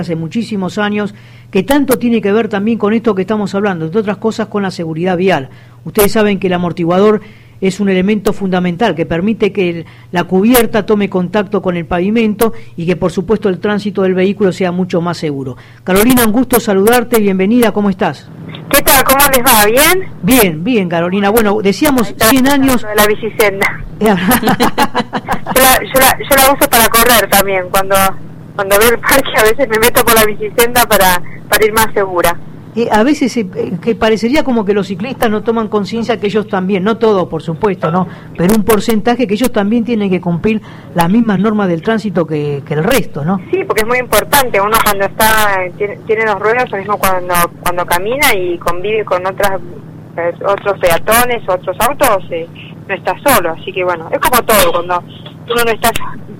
hace muchísimos años, que tanto tiene que ver también con esto que estamos hablando, entre otras cosas con la seguridad vial. Ustedes saben que el amortiguador es un elemento fundamental que permite que la cubierta tome contacto con el pavimento y que por supuesto el tránsito del vehículo sea mucho más seguro. Carolina, un gusto saludarte, bienvenida, ¿cómo estás? ¿Qué tal? ¿Cómo les va? ¿Bien? Bien, bien, Carolina. Bueno, decíamos 100 años... De la bicicenda. yo, la, yo la uso para correr también, cuando cuando veo el parque a veces me meto por la bicicenda para, para ir más segura. Eh, a veces eh, que parecería como que los ciclistas no toman conciencia que ellos también, no todos por supuesto, no, pero un porcentaje que ellos también tienen que cumplir las mismas normas del tránsito que, el resto, ¿no? Sí, porque es muy importante, uno cuando está tiene, tiene dos ruedas, lo mismo cuando cuando camina y convive con otras eh, otros peatones, otros autos, no está solo, así que bueno, es como todo, cuando uno no está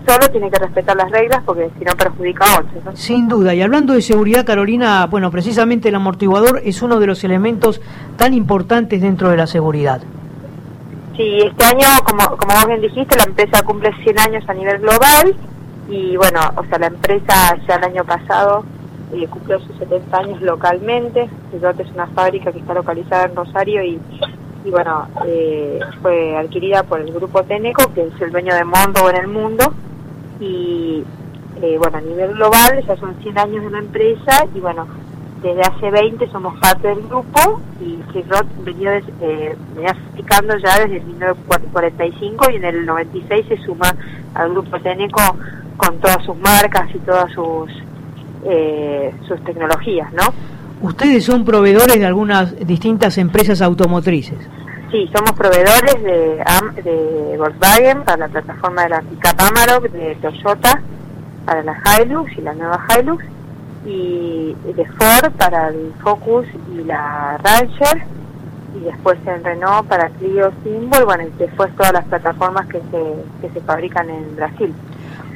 solo tiene que respetar las reglas porque si no perjudica a otros. Sin duda, y hablando de seguridad, Carolina, bueno, precisamente el amortiguador es uno de los elementos tan importantes dentro de la seguridad. Sí, este año, como, como vos bien dijiste, la empresa cumple 100 años a nivel global y bueno, o sea, la empresa ya el año pasado eh, cumplió sus 70 años localmente. es una fábrica que está localizada en Rosario y y bueno, eh, fue adquirida por el grupo Teneco, que es el dueño de Mondo en el mundo, y eh, bueno, a nivel global ya son 100 años de la empresa y bueno, desde hace 20 somos parte del grupo y Roth venía, eh, venía explicando ya desde 1945 y en el 96 se suma al grupo Teneco con todas sus marcas y todas sus, eh, sus tecnologías, ¿no? Ustedes son proveedores de algunas distintas empresas automotrices. Sí, somos proveedores de, de Volkswagen para la plataforma de la pickup Amarok, de Toyota para la Hilux y la nueva Hilux, y de Ford para el Focus y la Ranger, y después en Renault para Clio Symbol, bueno, y después todas las plataformas que se, que se fabrican en Brasil.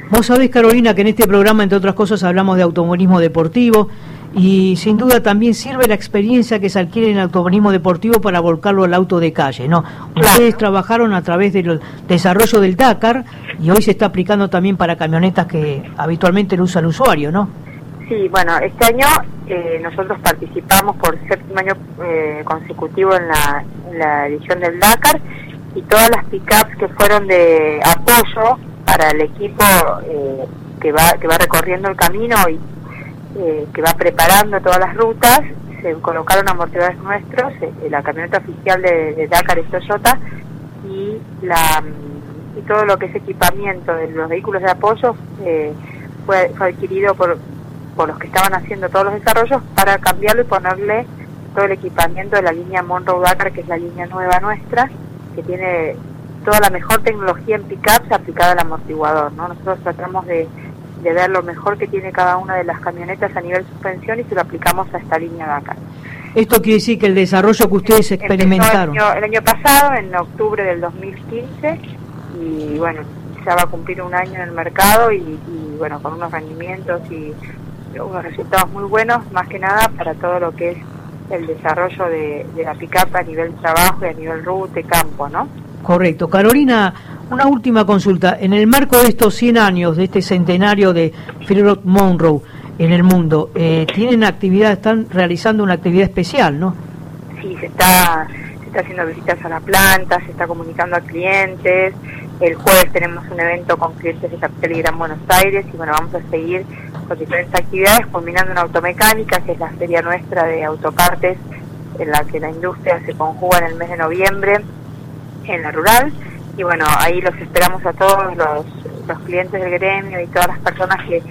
Vos sabés, Carolina, que en este programa, entre otras cosas, hablamos de automovilismo deportivo y sin duda también sirve la experiencia que se adquiere en el automovilismo deportivo para volcarlo al auto de calle, ¿no? Ustedes trabajaron a través del desarrollo del Dakar y hoy se está aplicando también para camionetas que habitualmente lo usa el usuario, ¿no? Sí, bueno, este año eh, nosotros participamos por séptimo año eh, consecutivo en la, en la edición del Dakar y todas las pickups que fueron de apoyo para el equipo eh, que va que va recorriendo el camino y eh, que va preparando todas las rutas, se colocaron amortiguadores nuestros, eh, la camioneta oficial de, Dakar es Toyota y, la, y todo lo que es equipamiento de los vehículos de apoyo eh, fue, adquirido por, por los que estaban haciendo todos los desarrollos para cambiarlo y ponerle todo el equipamiento de la línea Monroe Dakar, que es la línea nueva nuestra, que tiene toda la mejor tecnología en pickups aplicada al amortiguador. ¿no? Nosotros tratamos de de ver lo mejor que tiene cada una de las camionetas a nivel suspensión y se lo aplicamos a esta línea de acá. Esto quiere decir que el desarrollo que ustedes experimentaron. El año, pasado, en octubre del 2015, y bueno, ya va a cumplir un año en el mercado y, bueno, con unos rendimientos y unos resultados muy buenos, más que nada para todo lo que es el desarrollo de, de la pickup a nivel trabajo y a nivel ruta y campo, ¿no? Correcto. Carolina, una última consulta. En el marco de estos 100 años, de este centenario de Philip Monroe en el mundo, eh, tienen actividad, están realizando una actividad especial, ¿no? Sí, se está, se está haciendo visitas a la planta, se está comunicando a clientes. El jueves tenemos un evento con clientes de Capital y Gran Buenos Aires y bueno, vamos a seguir con diferentes actividades, culminando en automecánica, que es la feria nuestra de autopartes en la que la industria se conjuga en el mes de noviembre en la rural y bueno, ahí los esperamos a todos los, los clientes del gremio y todas las personas que,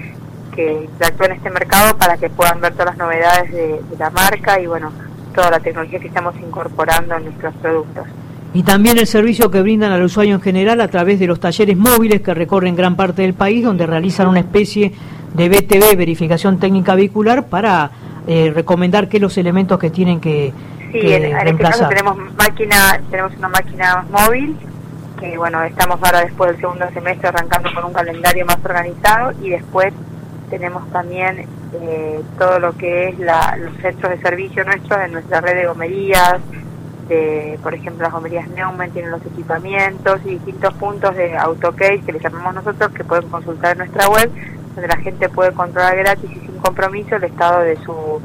que interactúan en este mercado para que puedan ver todas las novedades de, la marca y bueno, toda la tecnología que estamos incorporando en nuestros productos. Y también el servicio que brindan al usuario en general a través de los talleres móviles que recorren gran parte del país, donde realizan una especie de BTV, verificación técnica vehicular, para eh, recomendar qué los elementos que tienen que, sí, en, este caso tenemos máquina, tenemos una máquina móvil que bueno, estamos ahora después del segundo semestre arrancando con un calendario más organizado y después tenemos también eh, todo lo que es la, los centros de servicio nuestros en nuestra red de gomerías, de, por ejemplo las gomerías Neumann tienen los equipamientos y distintos puntos de autocase que le llamamos nosotros que pueden consultar en nuestra web donde la gente puede controlar gratis y sin compromiso el estado de su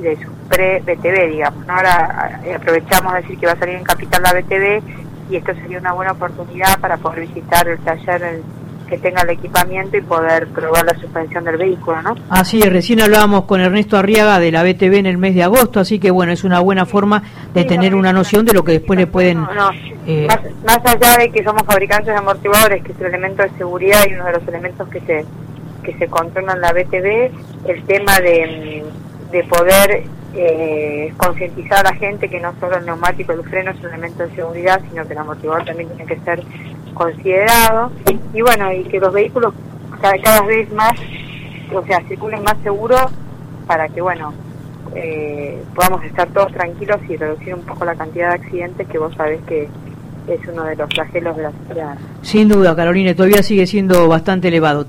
de su pre-BTV, digamos. Ahora eh, aprovechamos de decir que va a salir en Capital la BTV y esto sería una buena oportunidad para poder visitar el taller que tenga el equipamiento y poder probar la suspensión del vehículo, ¿no? Así es, recién hablábamos con Ernesto Arriaga de la BTV en el mes de agosto, así que bueno, es una buena forma de tener una noción de lo que después le pueden... Eh, más, más allá de que somos fabricantes de amortiguadores, que es el elemento de seguridad y uno de los elementos que se que se controlan la BTV, el tema de de poder eh, concientizar a la gente que no solo el neumático y el freno es un elemento de seguridad, sino que el amortiguador también tiene que ser considerado. Y bueno, y que los vehículos cada, cada vez más, o sea, circulen más seguros para que, bueno, eh, podamos estar todos tranquilos y reducir un poco la cantidad de accidentes que vos sabés que es uno de los flagelos de la sociedad. Sin duda, Carolina, todavía sigue siendo bastante elevado.